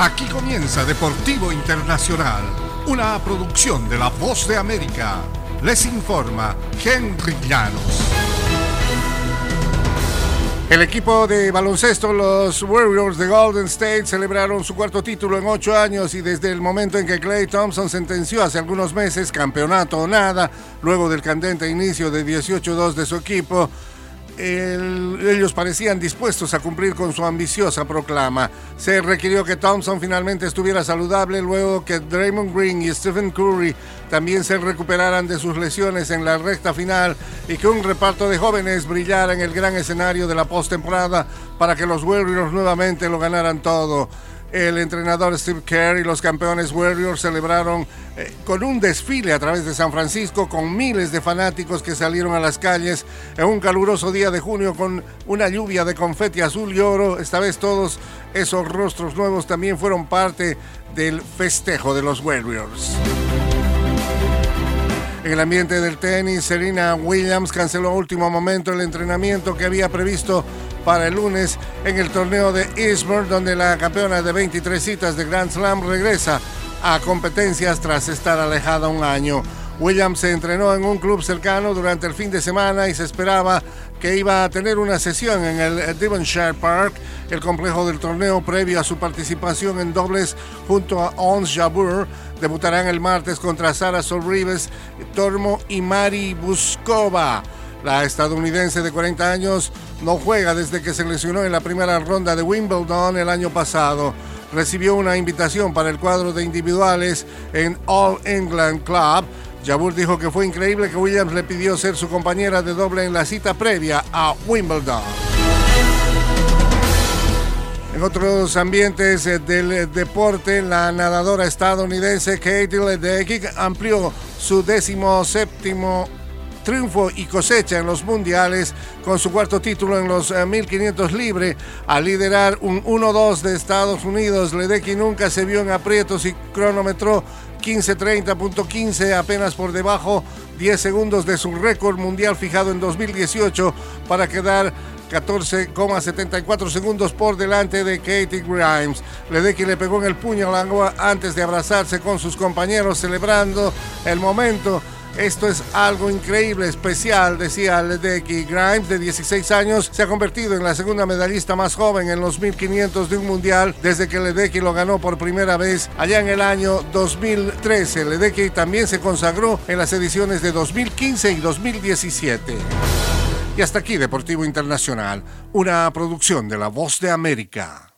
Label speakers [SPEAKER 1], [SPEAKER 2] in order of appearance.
[SPEAKER 1] Aquí comienza Deportivo Internacional, una producción de La Voz de América. Les informa Henry Llanos. El equipo de baloncesto, los Warriors de Golden State, celebraron su cuarto título en ocho años y desde el momento en que Clay Thompson sentenció hace algunos meses campeonato o nada, luego del candente inicio de 18-2 de su equipo, ellos parecían dispuestos a cumplir con su ambiciosa proclama. Se requirió que Thompson finalmente estuviera saludable luego que Draymond Green y Stephen Curry también se recuperaran de sus lesiones en la recta final y que un reparto de jóvenes brillara en el gran escenario de la postemporada para que los Warriors nuevamente lo ganaran todo. El entrenador Steve Kerr y los campeones Warriors celebraron eh, con un desfile a través de San Francisco con miles de fanáticos que salieron a las calles en un caluroso día de junio con una lluvia de confeti azul y oro. Esta vez todos esos rostros nuevos también fueron parte del festejo de los Warriors. En el ambiente del tenis, Serena Williams canceló a último momento el entrenamiento que había previsto para el lunes en el torneo de Eastbourne, donde la campeona de 23 citas de Grand Slam regresa a competencias tras estar alejada un año. Williams se entrenó en un club cercano durante el fin de semana y se esperaba que iba a tener una sesión en el Devonshire Park, el complejo del torneo previo a su participación en dobles junto a Ons Jabeur. Debutarán el martes contra Sara Solrives, Tormo y Mari Buskova. La estadounidense de 40 años no juega desde que se lesionó en la primera ronda de Wimbledon el año pasado. Recibió una invitación para el cuadro de individuales en All England Club. Jabur dijo que fue increíble que Williams le pidió ser su compañera de doble en la cita previa a Wimbledon. En otros ambientes eh, del deporte, la nadadora estadounidense Katie Ledecky amplió su décimo séptimo triunfo y cosecha en los mundiales con su cuarto título en los 1500 eh, libre al liderar un 1-2 de Estados Unidos. Ledecky nunca se vio en aprietos y cronometró 15.30.15 apenas por debajo 10 segundos de su récord mundial fijado en 2018 para quedar 14,74 segundos por delante de Katie Grimes. Ledecky le pegó en el puño al agua antes de abrazarse con sus compañeros celebrando el momento esto es algo increíble, especial, decía Ledecky. Grimes, de 16 años, se ha convertido en la segunda medallista más joven en los 1500 de un mundial desde que Ledecky lo ganó por primera vez allá en el año 2013. Ledecky también se consagró en las ediciones de 2015 y 2017. Y hasta aquí Deportivo Internacional, una producción de La Voz de América.